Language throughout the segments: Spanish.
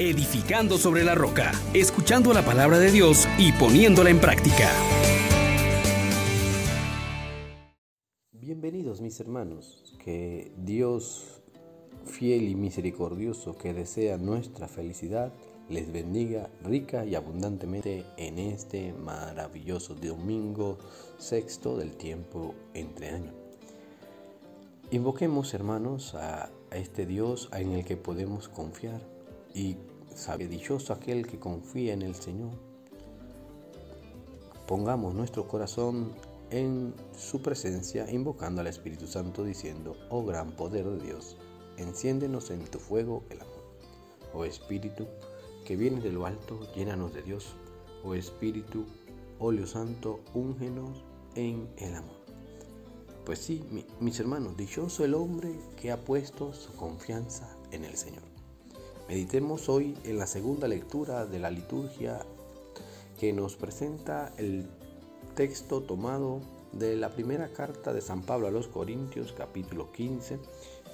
edificando sobre la roca, escuchando la palabra de Dios y poniéndola en práctica. Bienvenidos mis hermanos, que Dios fiel y misericordioso que desea nuestra felicidad, les bendiga rica y abundantemente en este maravilloso domingo sexto del tiempo entre años. Invoquemos, hermanos, a, este Dios en el que podemos confiar y sabe dichoso aquel que confía en el Señor. Pongamos nuestro corazón en su presencia, invocando al Espíritu Santo, diciendo, oh gran poder de Dios, enciéndenos en tu fuego el amor. Oh Espíritu, que viene de lo alto, llénanos de Dios. Oh Espíritu, óleo santo, úngenos en el amor. Pues sí, mis hermanos, dichoso el hombre que ha puesto su confianza en el Señor. Meditemos hoy en la segunda lectura de la liturgia que nos presenta el texto tomado de la primera carta de San Pablo a los Corintios, capítulo 15,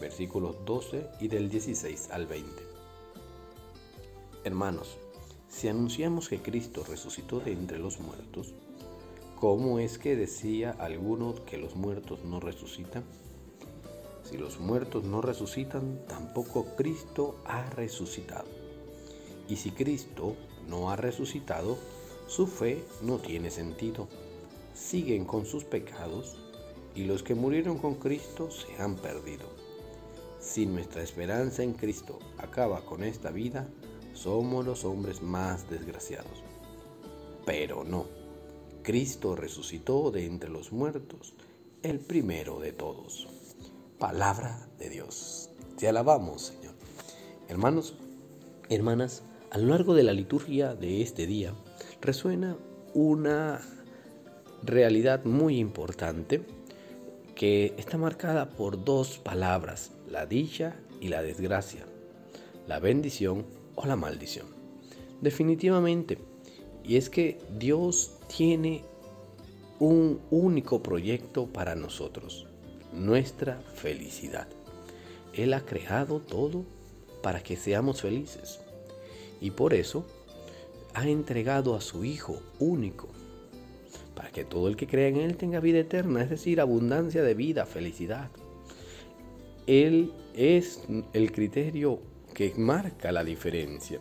versículos 12 y del 16 al 20. Hermanos, si anunciamos que Cristo resucitó de entre los muertos, ¿Cómo es que decía alguno que los muertos no resucitan? Si los muertos no resucitan, tampoco Cristo ha resucitado. Y si Cristo no ha resucitado, su fe no tiene sentido. Siguen con sus pecados y los que murieron con Cristo se han perdido. Si nuestra esperanza en Cristo acaba con esta vida, somos los hombres más desgraciados. Pero no. Cristo resucitó de entre los muertos, el primero de todos. Palabra de Dios. Te alabamos, Señor. Hermanos, hermanas, a lo largo de la liturgia de este día resuena una realidad muy importante que está marcada por dos palabras, la dicha y la desgracia, la bendición o la maldición. Definitivamente, y es que Dios tiene un único proyecto para nosotros, nuestra felicidad. Él ha creado todo para que seamos felices. Y por eso ha entregado a su Hijo único, para que todo el que crea en Él tenga vida eterna, es decir, abundancia de vida, felicidad. Él es el criterio que marca la diferencia.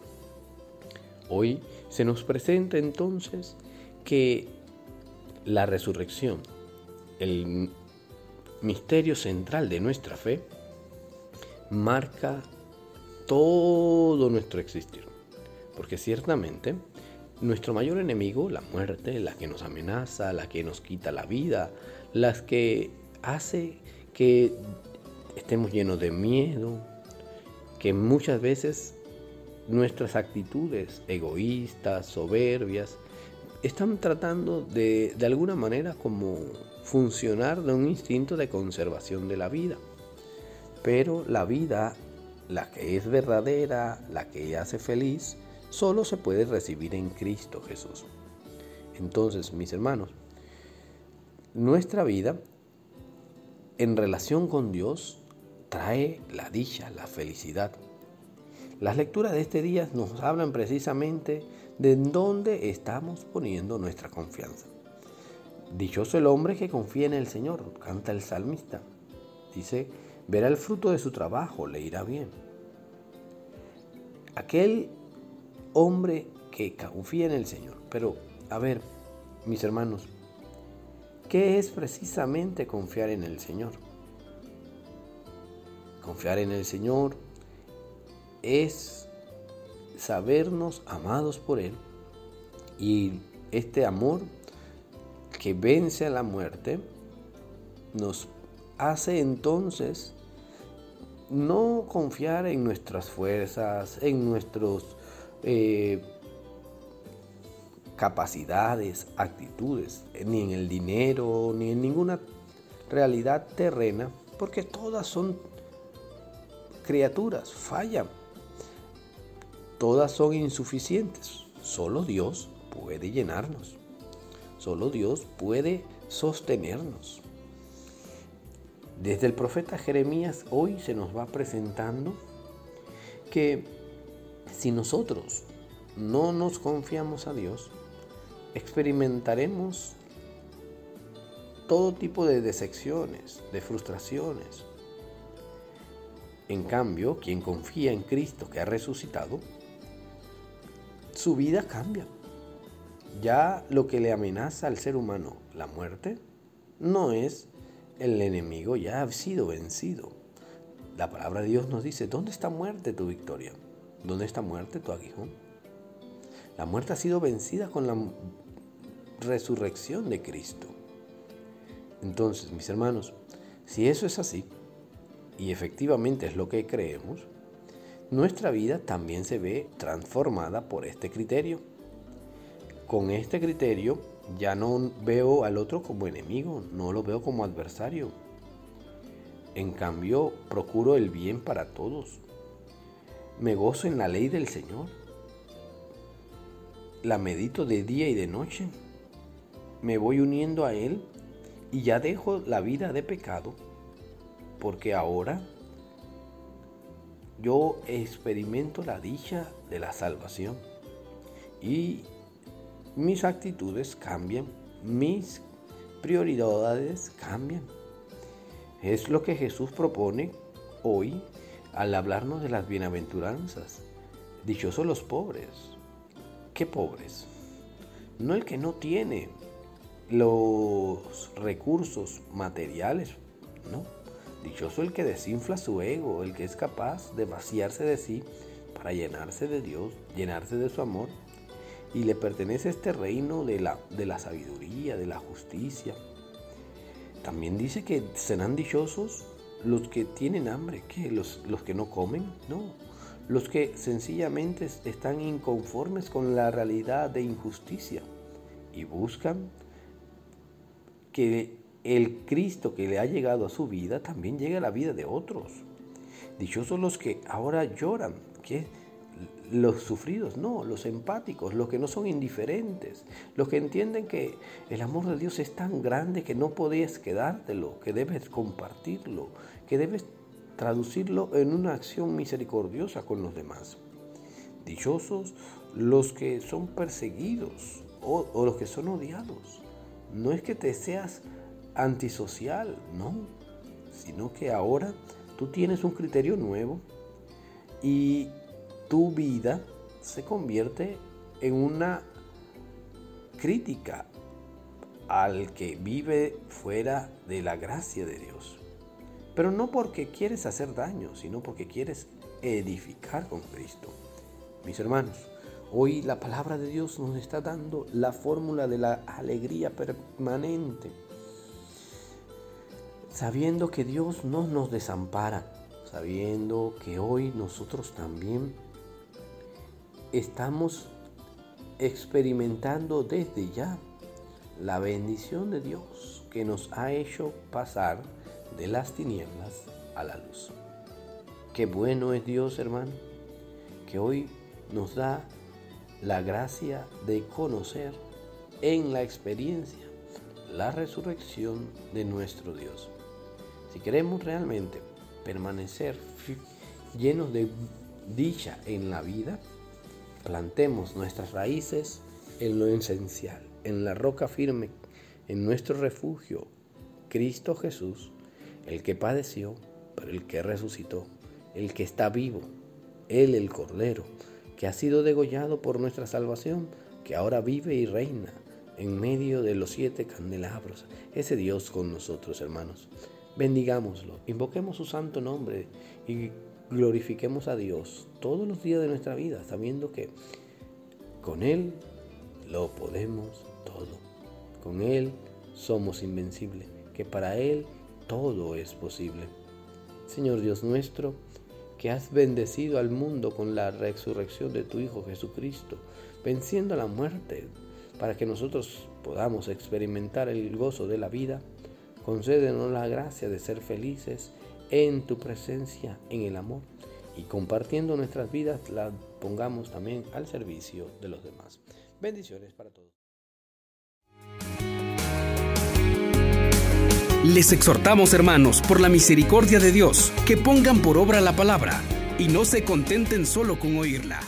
Hoy se nos presenta entonces que la resurrección, el misterio central de nuestra fe, marca todo nuestro existir. Porque ciertamente nuestro mayor enemigo, la muerte, la que nos amenaza, la que nos quita la vida, las que hace que estemos llenos de miedo, que muchas veces nuestras actitudes egoístas, soberbias, están tratando de, de alguna manera como funcionar de un instinto de conservación de la vida. Pero la vida, la que es verdadera, la que hace feliz, solo se puede recibir en Cristo Jesús. Entonces, mis hermanos, nuestra vida en relación con Dios trae la dicha, la felicidad. Las lecturas de este día nos hablan precisamente de dónde estamos poniendo nuestra confianza. Dichoso el hombre que confía en el Señor, canta el salmista. Dice, verá el fruto de su trabajo, le irá bien. Aquel hombre que confía en el Señor. Pero, a ver, mis hermanos, ¿qué es precisamente confiar en el Señor? Confiar en el Señor es sabernos amados por Él y este amor que vence a la muerte nos hace entonces no confiar en nuestras fuerzas, en nuestras eh, capacidades, actitudes, ni en el dinero, ni en ninguna realidad terrena, porque todas son criaturas, fallan todas son insuficientes. Solo Dios puede llenarnos. Solo Dios puede sostenernos. Desde el profeta Jeremías hoy se nos va presentando que si nosotros no nos confiamos a Dios, experimentaremos todo tipo de decepciones, de frustraciones. En cambio, quien confía en Cristo que ha resucitado, su vida cambia. Ya lo que le amenaza al ser humano, la muerte, no es el enemigo, ya ha sido vencido. La palabra de Dios nos dice, ¿dónde está muerte tu victoria? ¿Dónde está muerte tu aguijón? La muerte ha sido vencida con la resurrección de Cristo. Entonces, mis hermanos, si eso es así, y efectivamente es lo que creemos, nuestra vida también se ve transformada por este criterio. Con este criterio ya no veo al otro como enemigo, no lo veo como adversario. En cambio, procuro el bien para todos. Me gozo en la ley del Señor. La medito de día y de noche. Me voy uniendo a Él y ya dejo la vida de pecado porque ahora yo experimento la dicha de la salvación y mis actitudes cambian, mis prioridades cambian. Es lo que Jesús propone hoy al hablarnos de las bienaventuranzas. Dichosos los pobres. ¿Qué pobres? No el que no tiene los recursos materiales, no. Dichoso el que desinfla su ego, el que es capaz de vaciarse de sí para llenarse de Dios, llenarse de su amor. Y le pertenece este reino de la, de la sabiduría, de la justicia. También dice que serán dichosos los que tienen hambre, que los, los que no comen, no. Los que sencillamente están inconformes con la realidad de injusticia y buscan que el Cristo que le ha llegado a su vida también llegue a la vida de otros. Dichosos los que ahora lloran, que los sufridos, no, los empáticos, los que no son indiferentes, los que entienden que el amor de Dios es tan grande que no podías quedártelo, que debes compartirlo, que debes traducirlo en una acción misericordiosa con los demás. Dichosos los que son perseguidos o, o los que son odiados no es que te seas antisocial, no, sino que ahora tú tienes un criterio nuevo y tu vida se convierte en una crítica al que vive fuera de la gracia de Dios. Pero no porque quieres hacer daño, sino porque quieres edificar con Cristo. Mis hermanos, Hoy la palabra de Dios nos está dando la fórmula de la alegría permanente. Sabiendo que Dios no nos desampara, sabiendo que hoy nosotros también estamos experimentando desde ya la bendición de Dios que nos ha hecho pasar de las tinieblas a la luz. Qué bueno es Dios, hermano, que hoy nos da la gracia de conocer en la experiencia la resurrección de nuestro Dios. Si queremos realmente permanecer llenos de dicha en la vida, plantemos nuestras raíces en lo esencial, en la roca firme, en nuestro refugio, Cristo Jesús, el que padeció, pero el que resucitó, el que está vivo, Él el Cordero, que ha sido degollado por nuestra salvación, que ahora vive y reina en medio de los siete candelabros. Ese Dios con nosotros, hermanos. Bendigámoslo, invoquemos su santo nombre y glorifiquemos a Dios todos los días de nuestra vida, sabiendo que con Él lo podemos todo. Con Él somos invencibles, que para Él todo es posible. Señor Dios nuestro, que has bendecido al mundo con la resurrección de tu Hijo Jesucristo, venciendo la muerte, para que nosotros podamos experimentar el gozo de la vida. Concédenos la gracia de ser felices en tu presencia, en el amor, y compartiendo nuestras vidas, la pongamos también al servicio de los demás. Bendiciones para todos. Les exhortamos, hermanos, por la misericordia de Dios, que pongan por obra la palabra y no se contenten solo con oírla.